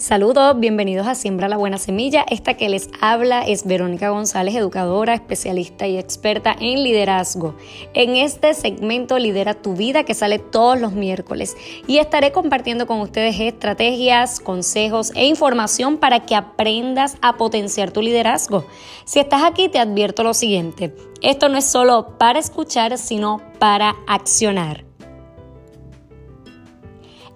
Saludos, bienvenidos a Siembra la Buena Semilla. Esta que les habla es Verónica González, educadora, especialista y experta en liderazgo. En este segmento Lidera tu vida que sale todos los miércoles y estaré compartiendo con ustedes estrategias, consejos e información para que aprendas a potenciar tu liderazgo. Si estás aquí te advierto lo siguiente, esto no es solo para escuchar, sino para accionar.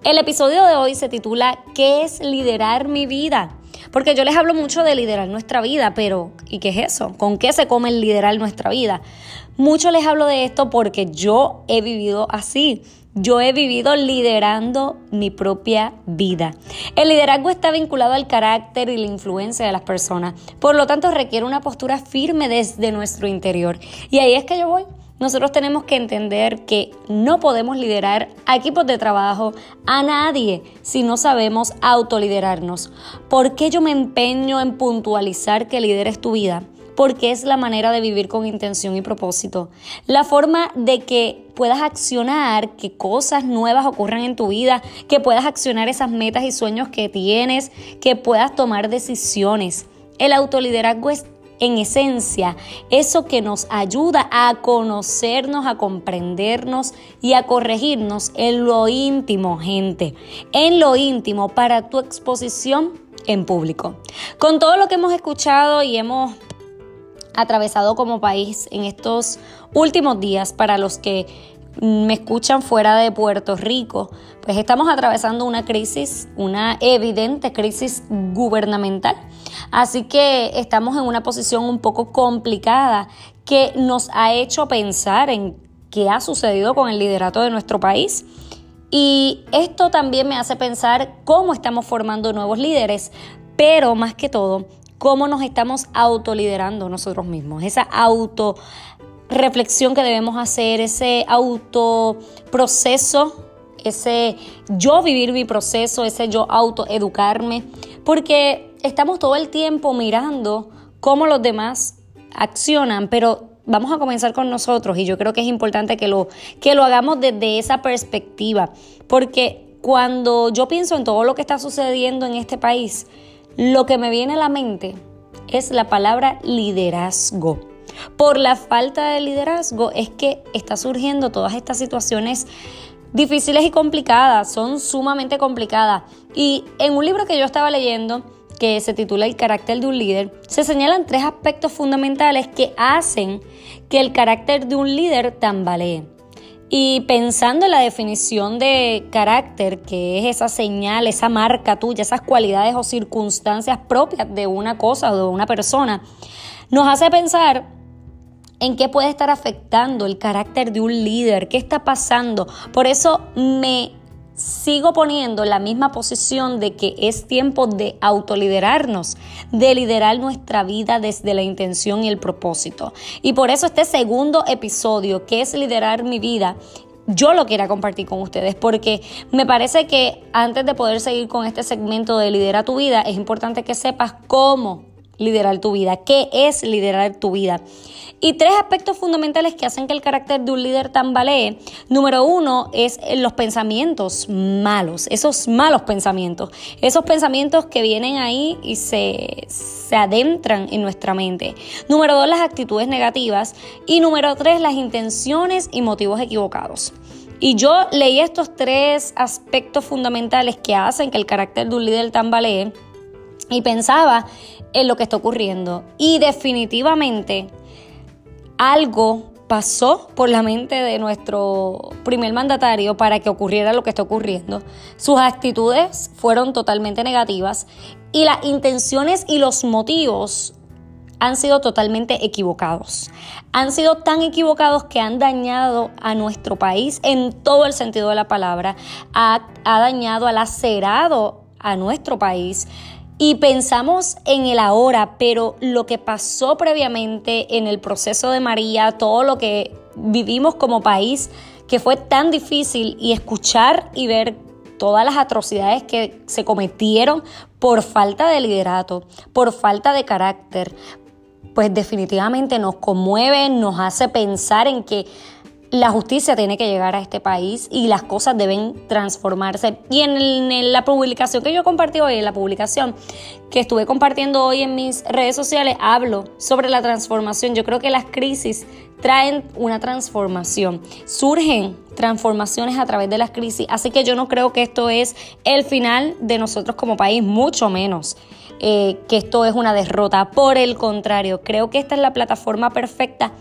El episodio de hoy se titula ¿Qué es liderar mi vida? Porque yo les hablo mucho de liderar nuestra vida, pero ¿y qué es eso? ¿Con qué se come el liderar nuestra vida? Mucho les hablo de esto porque yo he vivido así. Yo he vivido liderando mi propia vida. El liderazgo está vinculado al carácter y la influencia de las personas. Por lo tanto, requiere una postura firme desde nuestro interior. Y ahí es que yo voy. Nosotros tenemos que entender que no podemos liderar a equipos de trabajo, a nadie, si no sabemos autoliderarnos. ¿Por qué yo me empeño en puntualizar que lideres tu vida? Porque es la manera de vivir con intención y propósito. La forma de que puedas accionar, que cosas nuevas ocurran en tu vida, que puedas accionar esas metas y sueños que tienes, que puedas tomar decisiones. El autoliderazgo es en esencia eso que nos ayuda a conocernos, a comprendernos y a corregirnos en lo íntimo, gente, en lo íntimo para tu exposición en público. Con todo lo que hemos escuchado y hemos atravesado como país en estos últimos días para los que me escuchan fuera de Puerto Rico, pues estamos atravesando una crisis, una evidente crisis gubernamental. Así que estamos en una posición un poco complicada que nos ha hecho pensar en qué ha sucedido con el liderato de nuestro país. Y esto también me hace pensar cómo estamos formando nuevos líderes, pero más que todo, cómo nos estamos autoliderando nosotros mismos, esa auto reflexión que debemos hacer, ese autoproceso, ese yo vivir mi proceso, ese yo autoeducarme, porque estamos todo el tiempo mirando cómo los demás accionan, pero vamos a comenzar con nosotros y yo creo que es importante que lo, que lo hagamos desde esa perspectiva, porque cuando yo pienso en todo lo que está sucediendo en este país, lo que me viene a la mente es la palabra liderazgo. Por la falta de liderazgo es que está surgiendo todas estas situaciones difíciles y complicadas, son sumamente complicadas. Y en un libro que yo estaba leyendo, que se titula El carácter de un líder, se señalan tres aspectos fundamentales que hacen que el carácter de un líder tambalee. Y pensando en la definición de carácter, que es esa señal, esa marca tuya, esas cualidades o circunstancias propias de una cosa o de una persona, nos hace pensar en qué puede estar afectando el carácter de un líder, qué está pasando. Por eso me sigo poniendo la misma posición de que es tiempo de autoliderarnos, de liderar nuestra vida desde la intención y el propósito. Y por eso este segundo episodio, que es liderar mi vida, yo lo quiero compartir con ustedes porque me parece que antes de poder seguir con este segmento de liderar tu vida, es importante que sepas cómo liderar tu vida, qué es liderar tu vida. Y tres aspectos fundamentales que hacen que el carácter de un líder tambalee. Número uno es los pensamientos malos, esos malos pensamientos, esos pensamientos que vienen ahí y se, se adentran en nuestra mente. Número dos, las actitudes negativas. Y número tres, las intenciones y motivos equivocados. Y yo leí estos tres aspectos fundamentales que hacen que el carácter de un líder tambalee y pensaba en lo que está ocurriendo. Y definitivamente algo pasó por la mente de nuestro primer mandatario para que ocurriera lo que está ocurriendo. Sus actitudes fueron totalmente negativas y las intenciones y los motivos han sido totalmente equivocados. Han sido tan equivocados que han dañado a nuestro país en todo el sentido de la palabra. Ha, dañado, ha lacerado a nuestro país y pensamos en el ahora, pero lo que pasó previamente en el proceso de María, todo lo que vivimos como país, que fue tan difícil y escuchar y ver todas las atrocidades que se cometieron por falta de liderato, por falta de carácter, pues definitivamente nos conmueve, nos hace pensar en que la justicia tiene que llegar a este país y las cosas deben transformarse. Y en, la publicación que yo compartí hoy, en la publicación que estuve compartiendo hoy en mis redes sociales, hablo sobre la transformación. Yo creo que las crisis traen una transformación. Surgen transformaciones a través de las crisis. Así que yo no creo que esto es el final de nosotros como país, mucho menos. Eh, que esto es una derrota. Por el contrario, creo que esta es la plataforma perfecta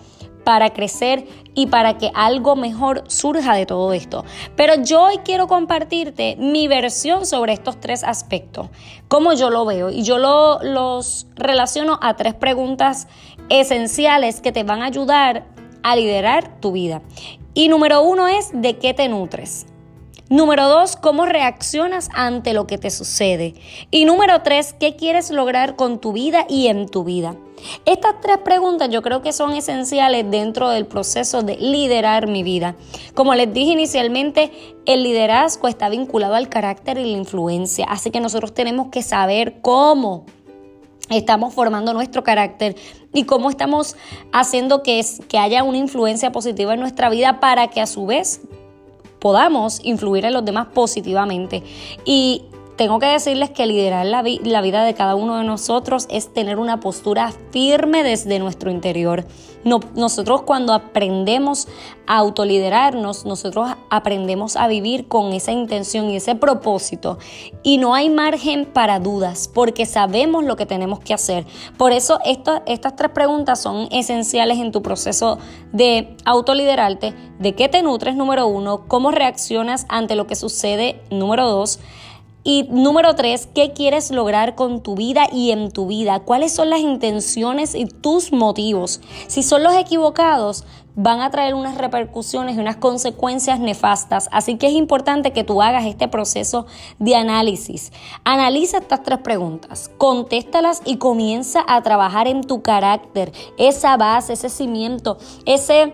para crecer y para que algo mejor surja de todo esto. Pero yo hoy quiero compartirte mi versión sobre estos tres aspectos, cómo yo lo veo. Y yo lo, los relaciono a tres preguntas esenciales que te van a ayudar a liderar tu vida. Y número uno es, ¿de qué te nutres? Número dos, ¿cómo reaccionas ante lo que te sucede? Y número tres, ¿qué quieres lograr con tu vida y en tu vida? Estas tres preguntas yo creo que son esenciales dentro del proceso de liderar mi vida. Como les dije inicialmente, el liderazgo está vinculado al carácter y la influencia, así que nosotros tenemos que saber cómo estamos formando nuestro carácter y cómo estamos haciendo que, que haya una influencia positiva en nuestra vida para que a su vez podamos influir en los demás positivamente. Y tengo que decirles que liderar la, vida de cada uno de nosotros es tener una postura firme desde nuestro interior. Nosotros cuando aprendemos a autoliderarnos, nosotros aprendemos a vivir con esa intención y ese propósito. Y no hay margen para dudas porque sabemos lo que tenemos que hacer. Por eso estas tres preguntas son esenciales en tu proceso de autoliderarte. ¿De qué te nutres? Número uno. ¿Cómo reaccionas ante lo que sucede? Número dos. Y número tres, ¿qué quieres lograr con tu vida y en tu vida? ¿Cuáles son las intenciones y tus motivos? Si son los equivocados, van a traer unas repercusiones y unas consecuencias nefastas. Así que es importante que tú hagas este proceso de análisis. Analiza estas tres preguntas, contéstalas y comienza a trabajar en tu carácter, esa base, ese cimiento, ese,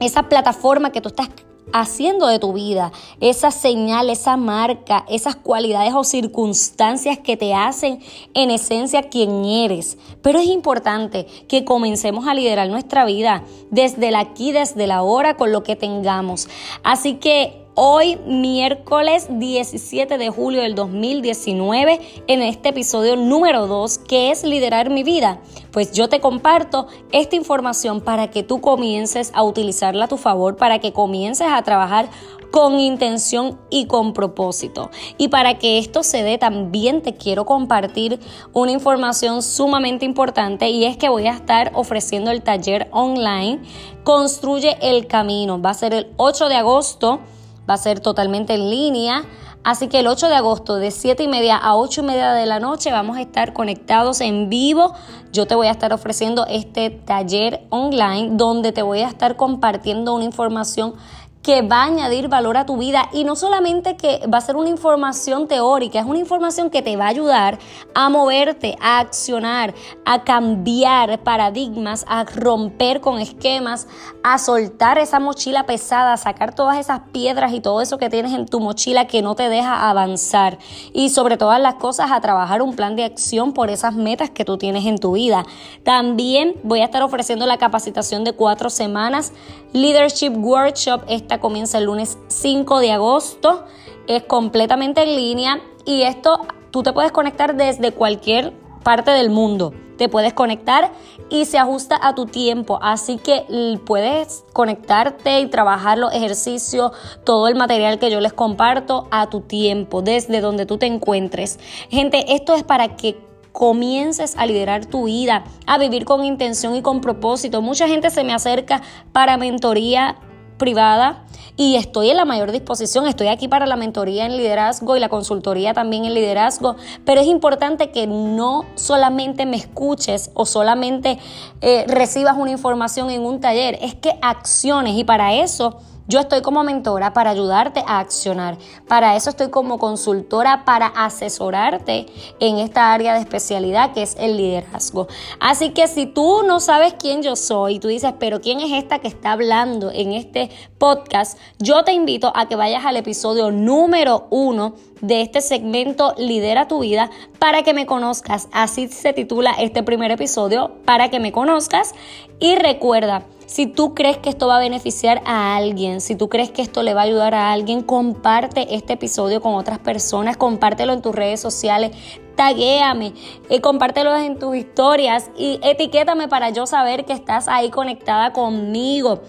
esa plataforma que tú estás haciendo de tu vida, esa señal, esa marca, esas cualidades o circunstancias que te hacen en esencia quien eres. Pero es importante que comencemos a liderar nuestra vida desde el aquí, desde la hora, con lo que tengamos. Así que Hoy, miércoles 17 de julio del 2019, en este episodio número 2, que es liderar mi vida, pues yo te comparto esta información para que tú comiences a utilizarla a tu favor, para que comiences a trabajar con intención y con propósito. Y para que esto se dé, también te quiero compartir una información sumamente importante y es que voy a estar ofreciendo el taller online Construye el Camino. Va a ser el 8 de agosto va a ser totalmente en línea. Así que el 8 de agosto de 7 y media a 8 y media de la noche vamos a estar conectados en vivo. Yo te voy a estar ofreciendo este taller online donde te voy a estar compartiendo una información que va a añadir valor a tu vida. Y no solamente que va a ser una información teórica, es una información que te va a ayudar a moverte, a accionar, a cambiar paradigmas, a romper con esquemas, a soltar esa mochila pesada, a sacar todas esas piedras y todo eso que tienes en tu mochila que no te deja avanzar. Y sobre todas las cosas a trabajar un plan de acción por esas metas que tú tienes en tu vida. También voy a estar ofreciendo la capacitación de cuatro semanas Leadership Workshop comienza el lunes 5 de agosto. Es completamente en línea y esto tú te puedes conectar desde cualquier parte del mundo. Te puedes conectar y se ajusta a tu tiempo. Así que puedes conectarte y trabajar los ejercicios, todo el material que yo les comparto a tu tiempo, desde donde tú te encuentres. Gente, esto es para que comiences a liderar tu vida, a vivir con intención y con propósito. Mucha gente se me acerca para mentoría privada y estoy en la mayor disposición. Estoy aquí para la mentoría en liderazgo y la consultoría también en liderazgo, pero es importante que no solamente me escuches o solamente eh, recibas una información en un taller, es que acciones y para eso yo estoy como mentora para ayudarte a accionar. Para eso estoy como consultora para asesorarte en esta área de especialidad que es el liderazgo. Así que si tú no sabes quién yo soy, tú dices, pero ¿quién es esta que está hablando en este podcast? Yo te invito a que vayas al episodio número uno de este segmento Lidera tu vida para que me conozcas. Así se titula este primer episodio, para que me conozcas. Y recuerda, Si tú crees que esto va a beneficiar a alguien, si tú crees que esto le va a ayudar a alguien, comparte este episodio con otras personas, compártelo en tus redes sociales, taguéame, eh, compártelo en tus historias y etiquétame para yo saber que estás ahí conectada conmigo.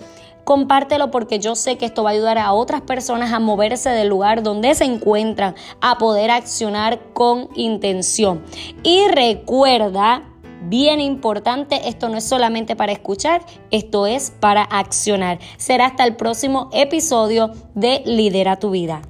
Compártelo porque yo sé que esto va a ayudar a otras personas a moverse del lugar donde se encuentran, a poder accionar con intención. Y recuerda, bien importante, esto no es solamente para escuchar, esto es para accionar. Será hasta el próximo episodio de Lidera tu vida.